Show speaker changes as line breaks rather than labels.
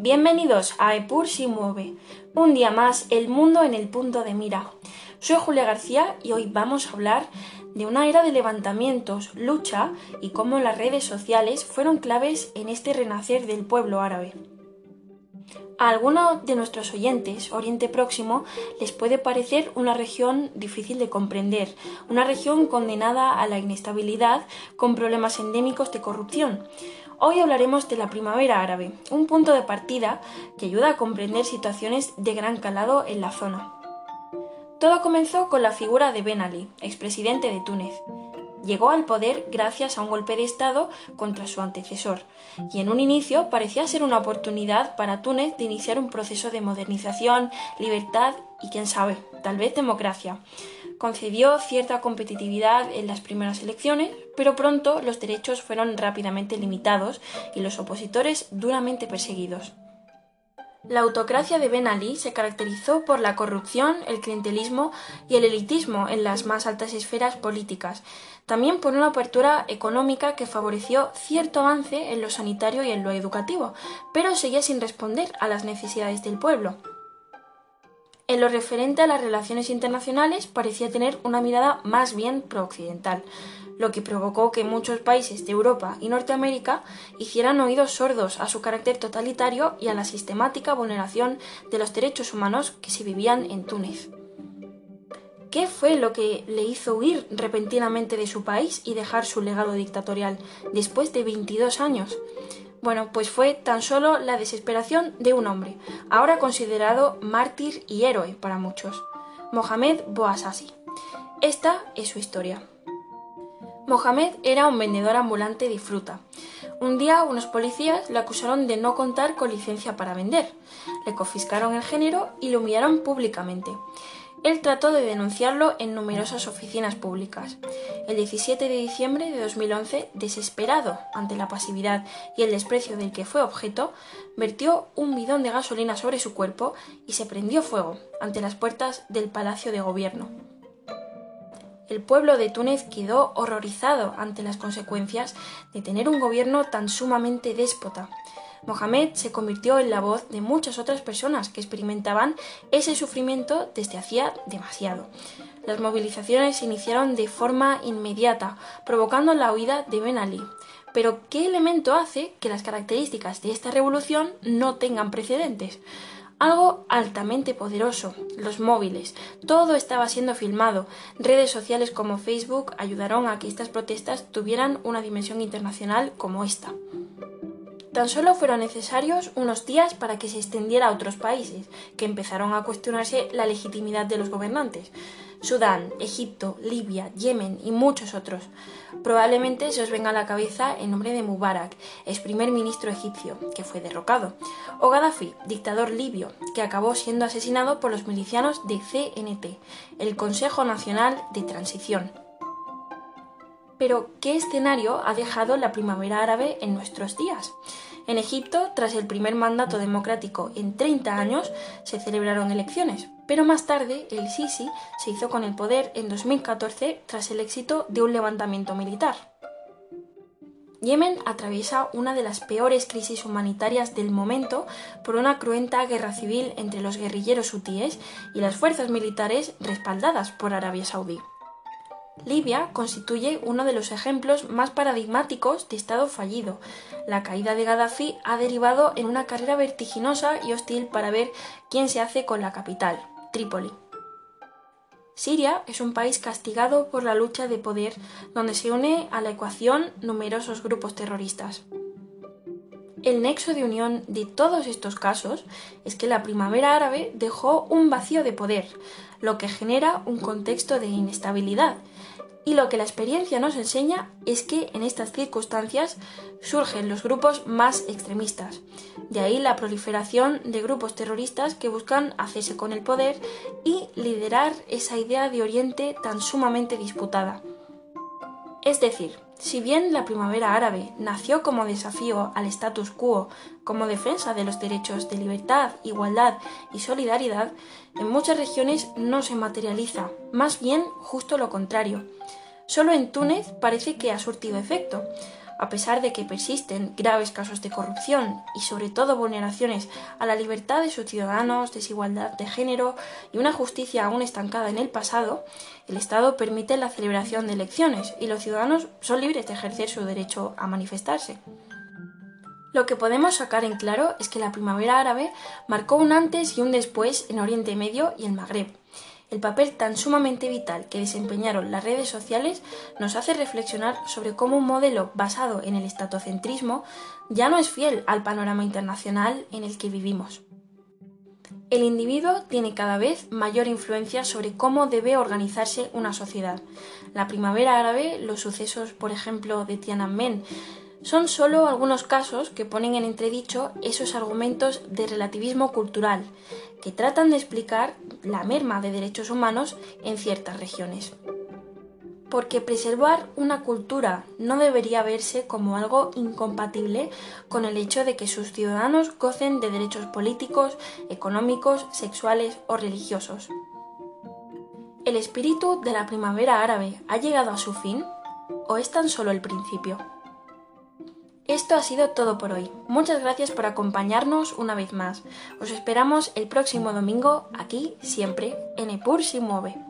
Bienvenidos a Epur si mueve. Un día más, el mundo en el punto de mira. Soy Julia García y hoy vamos a hablar de una era de levantamientos, lucha y cómo las redes sociales fueron claves en este renacer del pueblo árabe. A algunos de nuestros oyentes, Oriente Próximo les puede parecer una región difícil de comprender, una región condenada a la inestabilidad con problemas endémicos de corrupción. Hoy hablaremos de la primavera árabe, un punto de partida que ayuda a comprender situaciones de gran calado en la zona. Todo comenzó con la figura de Ben Ali, expresidente de Túnez. Llegó al poder gracias a un golpe de Estado contra su antecesor, y en un inicio parecía ser una oportunidad para Túnez de iniciar un proceso de modernización, libertad y, quién sabe, tal vez democracia. Concedió cierta competitividad en las primeras elecciones, pero pronto los derechos fueron rápidamente limitados y los opositores duramente perseguidos. La autocracia de Ben Ali se caracterizó por la corrupción, el clientelismo y el elitismo en las más altas esferas políticas, también por una apertura económica que favoreció cierto avance en lo sanitario y en lo educativo, pero seguía sin responder a las necesidades del pueblo. En lo referente a las relaciones internacionales parecía tener una mirada más bien pro-occidental, lo que provocó que muchos países de Europa y Norteamérica hicieran oídos sordos a su carácter totalitario y a la sistemática vulneración de los derechos humanos que se vivían en Túnez. ¿Qué fue lo que le hizo huir repentinamente de su país y dejar su legado dictatorial después de 22 años? Bueno, pues fue tan solo la desesperación de un hombre, ahora considerado mártir y héroe para muchos, Mohamed Bouazizi. Esta es su historia. Mohamed era un vendedor ambulante de fruta. Un día unos policías le acusaron de no contar con licencia para vender. Le confiscaron el género y lo humillaron públicamente. Él trató de denunciarlo en numerosas oficinas públicas. El 17 de diciembre de 2011, desesperado ante la pasividad y el desprecio del que fue objeto, vertió un bidón de gasolina sobre su cuerpo y se prendió fuego ante las puertas del Palacio de Gobierno. El pueblo de Túnez quedó horrorizado ante las consecuencias de tener un gobierno tan sumamente déspota. Mohamed se convirtió en la voz de muchas otras personas que experimentaban ese sufrimiento desde hacía demasiado. Las movilizaciones se iniciaron de forma inmediata, provocando la huida de Ben Ali. Pero, ¿qué elemento hace que las características de esta revolución no tengan precedentes? Algo altamente poderoso, los móviles. Todo estaba siendo filmado. Redes sociales como Facebook ayudaron a que estas protestas tuvieran una dimensión internacional como esta. Tan solo fueron necesarios unos días para que se extendiera a otros países, que empezaron a cuestionarse la legitimidad de los gobernantes. Sudán, Egipto, Libia, Yemen y muchos otros. Probablemente se os venga a la cabeza el nombre de Mubarak, ex primer ministro egipcio, que fue derrocado, o Gaddafi, dictador libio, que acabó siendo asesinado por los milicianos de CNT, el Consejo Nacional de Transición. Pero, ¿qué escenario ha dejado la primavera árabe en nuestros días? En Egipto, tras el primer mandato democrático en 30 años, se celebraron elecciones, pero más tarde el Sisi se hizo con el poder en 2014 tras el éxito de un levantamiento militar. Yemen atraviesa una de las peores crisis humanitarias del momento por una cruenta guerra civil entre los guerrilleros hutíes y las fuerzas militares respaldadas por Arabia Saudí. Libia constituye uno de los ejemplos más paradigmáticos de Estado fallido. La caída de Gaddafi ha derivado en una carrera vertiginosa y hostil para ver quién se hace con la capital, Trípoli. Siria es un país castigado por la lucha de poder donde se une a la ecuación numerosos grupos terroristas. El nexo de unión de todos estos casos es que la primavera árabe dejó un vacío de poder, lo que genera un contexto de inestabilidad. Y lo que la experiencia nos enseña es que en estas circunstancias surgen los grupos más extremistas. De ahí la proliferación de grupos terroristas que buscan hacerse con el poder y liderar esa idea de Oriente tan sumamente disputada. Es decir, si bien la primavera árabe nació como desafío al status quo, como defensa de los derechos de libertad, igualdad y solidaridad, en muchas regiones no se materializa, más bien justo lo contrario. Solo en Túnez parece que ha surtido efecto. A pesar de que persisten graves casos de corrupción y sobre todo vulneraciones a la libertad de sus ciudadanos, desigualdad de género y una justicia aún estancada en el pasado, el Estado permite la celebración de elecciones y los ciudadanos son libres de ejercer su derecho a manifestarse. Lo que podemos sacar en claro es que la primavera árabe marcó un antes y un después en Oriente Medio y el Magreb. El papel tan sumamente vital que desempeñaron las redes sociales nos hace reflexionar sobre cómo un modelo basado en el estatocentrismo ya no es fiel al panorama internacional en el que vivimos. El individuo tiene cada vez mayor influencia sobre cómo debe organizarse una sociedad. La primavera árabe, los sucesos, por ejemplo, de Tiananmen, son solo algunos casos que ponen en entredicho esos argumentos de relativismo cultural que tratan de explicar la merma de derechos humanos en ciertas regiones porque preservar una cultura no debería verse como algo incompatible con el hecho de que sus ciudadanos gocen de derechos políticos, económicos, sexuales o religiosos. ¿El espíritu de la primavera árabe ha llegado a su fin o es tan solo el principio? Esto ha sido todo por hoy. Muchas gracias por acompañarnos una vez más. Os esperamos el próximo domingo aquí siempre en Epur si mueve.